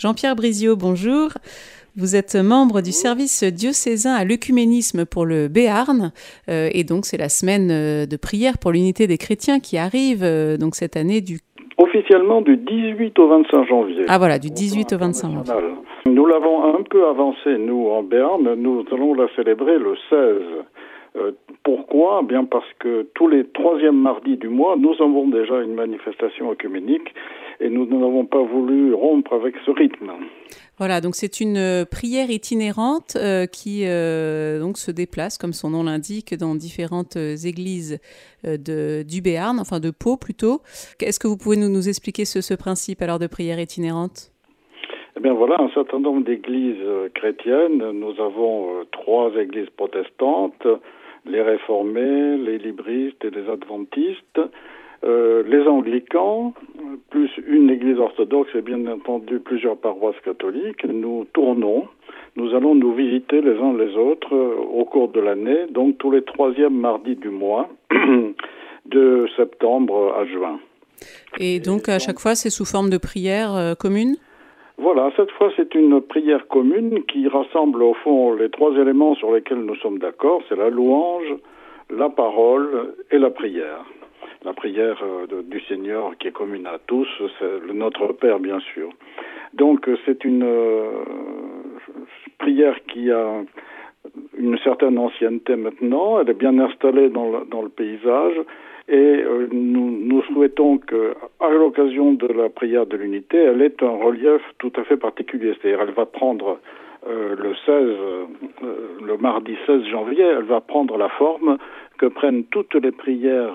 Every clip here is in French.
Jean-Pierre Brizio, bonjour. Vous êtes membre du service diocésain à l'œcuménisme pour le Béarn, euh, et donc c'est la semaine euh, de prière pour l'unité des chrétiens qui arrive euh, donc cette année du officiellement du 18 au 25 janvier. Ah voilà, du 18 au 25 janvier. Nous l'avons un peu avancé, nous, en Béarn. Nous allons la célébrer le 16. pourquoi? Bien parce que tous les troisièmes mardis du mois, nous avons déjà une manifestation œcuménique et nous n'avons pas voulu rompre avec ce rythme. Voilà, donc c'est une euh, prière itinérante euh, qui euh, donc se déplace, comme son nom l'indique, dans différentes églises de, du Béarn, enfin de Pau plutôt. Est-ce que vous pouvez nous, nous expliquer ce, ce, principe alors de prière itinérante? Eh bien voilà, un certain nombre d'églises chrétiennes. Nous avons trois églises protestantes, les réformés, les libristes et les adventistes. Les anglicans, plus une église orthodoxe et bien entendu plusieurs paroisses catholiques, nous tournons, nous allons nous visiter les uns les autres euh, au cours de l'année, donc tous les troisièmes mardis du mois, de septembre à juin. Et donc à chaque fois, c'est sous forme de prière euh, commune? Voilà, cette fois c'est une prière commune qui rassemble au fond les trois éléments sur lesquels nous sommes d'accord, c'est la louange, la parole et la prière la prière euh, du Seigneur qui est commune à tous, c'est le Notre Père bien sûr. Donc euh, c'est une euh, prière qui a une certaine ancienneté maintenant, elle est bien installée dans le, paysage. Et nous, nous, souhaitons que, à l'occasion de la prière de l'unité, elle ait un relief tout à fait particulier, c'est-à-dire elle va prendre le 16, le mardi 16 janvier, elle va prendre la forme que prennent toutes les prières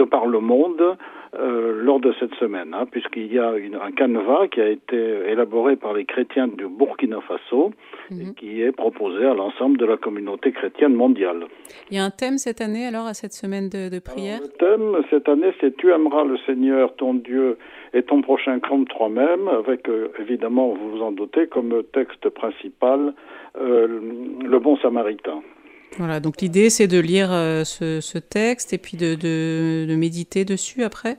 de par le monde euh, lors de cette semaine, hein, puisqu'il y a une, un canevas qui a été élaboré par les chrétiens du Burkina Faso et mhm. qui est proposé à l'ensemble de la communauté chrétienne mondiale. Il y a un thème cette année alors à cette semaine de, de prière Le thème cette année c'est Tu aimeras le Seigneur ton Dieu et ton prochain comme toi-même, avec euh, évidemment, vous vous en doutez, comme texte principal euh, le bon samaritain. Voilà, donc l'idée c'est de lire euh, ce, texte et puis de, de, de, méditer dessus après.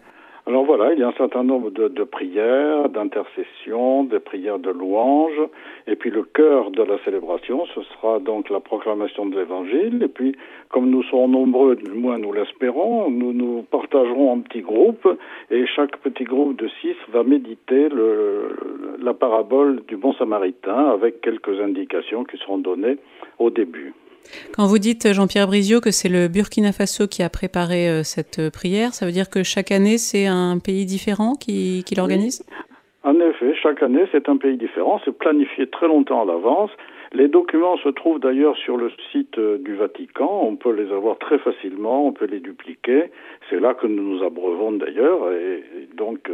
Alors voilà, il y a un certain nombre de, de prières, d'intercessions, des prières de louange, et puis le cœur de la célébration, ce sera donc la proclamation de l'Évangile, et puis comme nous serons nombreux, du moins nous l'espérons, nous nous partagerons en petits groupes, et chaque petit groupe de six va méditer la parabole du bon samaritain avec quelques indications qui seront données au début. Quand vous dites, Jean-Pierre Brizio, que c'est le Burkina Faso qui a préparé euh, cette euh, prière, ça veut dire que chaque année, c'est un pays différent qui, qui l'organise? En effet, chaque année, c'est un pays différent. C'est planifié très longtemps à l'avance. Les documents se trouvent d'ailleurs sur le site euh, du Vatican. On peut les avoir très facilement, on peut les dupliquer. C'est là que nous nous abreuvons d'ailleurs. Et, donc,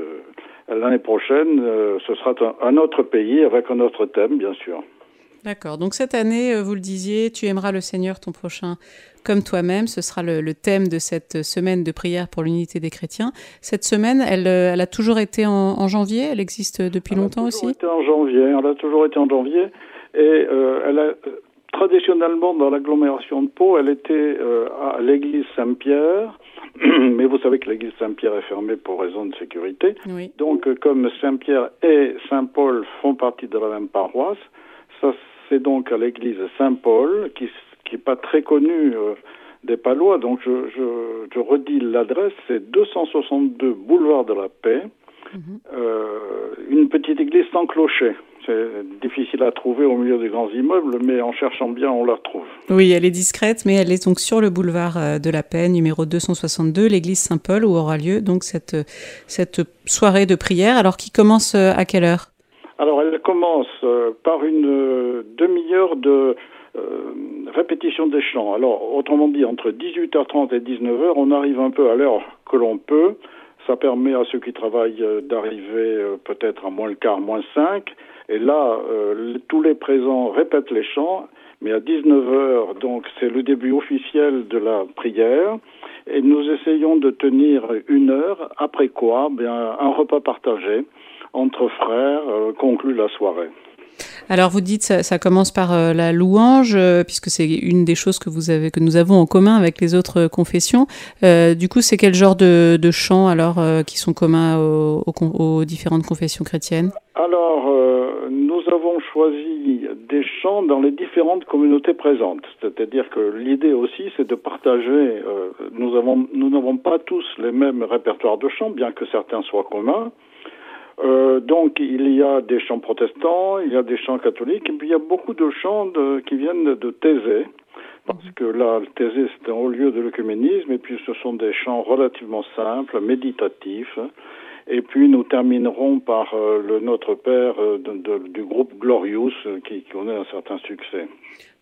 l'année prochaine, ce sera un autre pays avec un autre thème, bien sûr. D'accord. Donc cette année, euh, vous le disiez, tu aimeras le Seigneur ton prochain comme toi-même. Ce sera le, le, thème de cette semaine de prière pour l'unité des chrétiens. Cette semaine, elle, euh, elle a toujours été en, en, janvier? Elle existe depuis elle longtemps aussi? Elle a toujours été en janvier. Elle a toujours été en janvier. Et euh, elle a traditionnellement dans l'agglomération de Pau, elle était euh, à l'église Saint-Pierre. Mais vous savez que l'église Saint-Pierre est fermée pour raison de sécurité. Oui. Donc, comme Saint-Pierre et Saint-Paul font partie de la même paroisse, ça c'est donc à l'église Saint-Paul, qui n'est pas très connue euh, des Palois. Donc je, je, je redis l'adresse, c'est 262 boulevard de la Paix, -hmm. euh, une petite église sans clocher. C'est difficile à trouver au milieu des grands immeubles, mais en cherchant bien, on la retrouve. Oui, elle est discrète, mais elle est donc sur le boulevard euh, de la Paix, numéro 262, l'église Saint-Paul, où aura lieu donc cette, cette soirée de prière, alors qui commence à quelle heure? Alors elle commence euh, par une euh, demi-heure de euh, répétition des chants. Alors autrement dit, entre 18h30 et 19h, on arrive un peu à l'heure que l'on peut. Ça permet à ceux qui travaillent d'arriver peut-être à moins le quart, moins 5. Et là, tous les présents répètent les chants. Mais à 19h, donc, c'est le début officiel de la prière. Et nous essayons de tenir une heure, après quoi, bien, un repas partagé entre frères euh, conclut la soirée. Alors vous dites ça, ça commence par euh, la louange euh, puisque c'est une des choses que vous avez que nous avons en commun avec les autres confessions. Du coup, c'est quel genre de, de chants alors qui sont communs aux, aux, aux, différentes confessions chrétiennes? Alors nous avons choisi des chants dans les différentes communautés présentes. C'est-à-dire que l'idée aussi, c'est de partager. nous avons nous n'avons pas tous les mêmes répertoires de chants, bien que certains soient communs. Euh, donc il y a des chants protestants, il y a des chants catholiques, et puis il y a beaucoup de chants de, qui viennent de Thésée, parce que là, Thésée c'est un haut lieu de l'œcuménisme, et puis ce sont des chants relativement simples, méditatifs, et puis nous terminerons par euh, le Notre Père euh, du groupe Glorious, qui connaît un certain succès.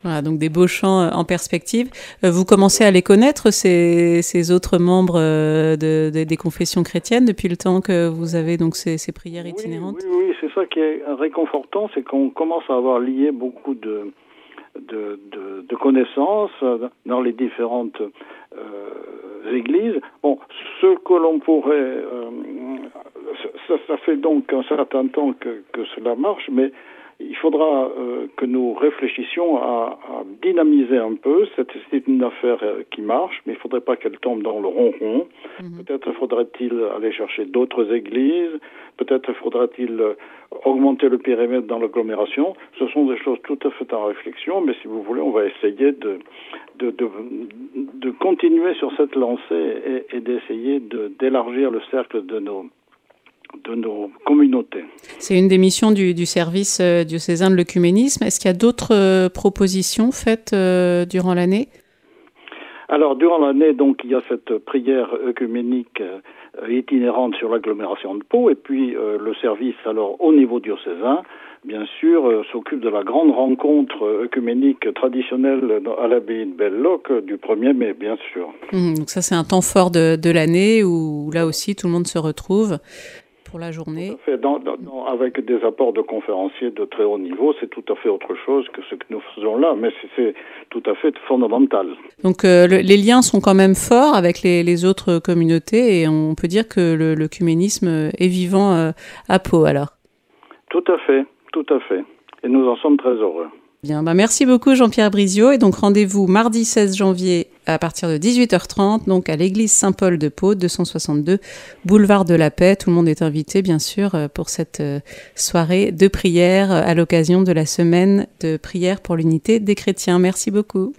Voilà, donc des beaux chants euh, en perspective. Euh, vous commencez à les connaître, ces, ces autres membres euh, de, de, des confessions chrétiennes, depuis le temps que vous avez donc ces, ces prières itinérantes? Oui, oui, oui c'est ça qui est réconfortant, c'est qu'on commence à avoir lié beaucoup de, de, de, de connaissances dans les différentes euh, églises. Bon, ce que l'on pourrait... Euh, ça, ça, fait donc un certain temps que, que cela marche, mais il faudra euh, que nous réfléchissions à, à, dynamiser un peu. C'est une affaire euh, qui marche, mais il ne faudrait pas qu'elle tombe dans le ronron. Mmh. Peut-être faudrait-il aller chercher d'autres églises, peut-être faudrait-il euh, augmenter le périmètre dans l'agglomération. Ce sont des choses tout à fait en réflexion, mais si vous voulez, on va essayer de, de, de, de continuer sur cette lancée et, et d'essayer d'élargir le cercle de nos de nos communautés. C'est une des missions du, du service euh, diocésain de l'œcuménisme. Est-ce qu'il y a d'autres euh, propositions faites euh, durant l'année? Alors, durant l'année, donc, il y a cette prière œcuménique euh, itinérante sur l'agglomération de Pau, et puis euh, le service, alors, au niveau diocésain, bien sûr, euh, s'occupe de la grande rencontre œcuménique traditionnelle à l'abbaye de Belle-Loc du 1er mai, bien sûr. Mmh, donc ça, c'est un temps fort de, de l'année où là aussi tout le monde se retrouve pour la journée. Fait, dans, dans, avec des apports de conférenciers de très haut niveau, c'est tout à fait autre chose que ce que nous faisons là, mais c'est tout à fait fondamental. Donc euh, le, les liens sont quand même forts avec les, les, autres communautés et on peut dire que le, le cuménisme est vivant euh, à Pau alors. Tout à fait, tout à fait. Et nous en sommes très heureux. Bien, bah merci beaucoup Jean-Pierre Brizio et donc rendez-vous mardi 16 janvier à partir de 18h30 donc à l'église Saint-Paul de Pau 262 boulevard de la Paix. Tout le monde est invité bien sûr euh, pour cette euh, soirée de prière à l'occasion de la semaine de prière pour l'unité des chrétiens. Merci beaucoup.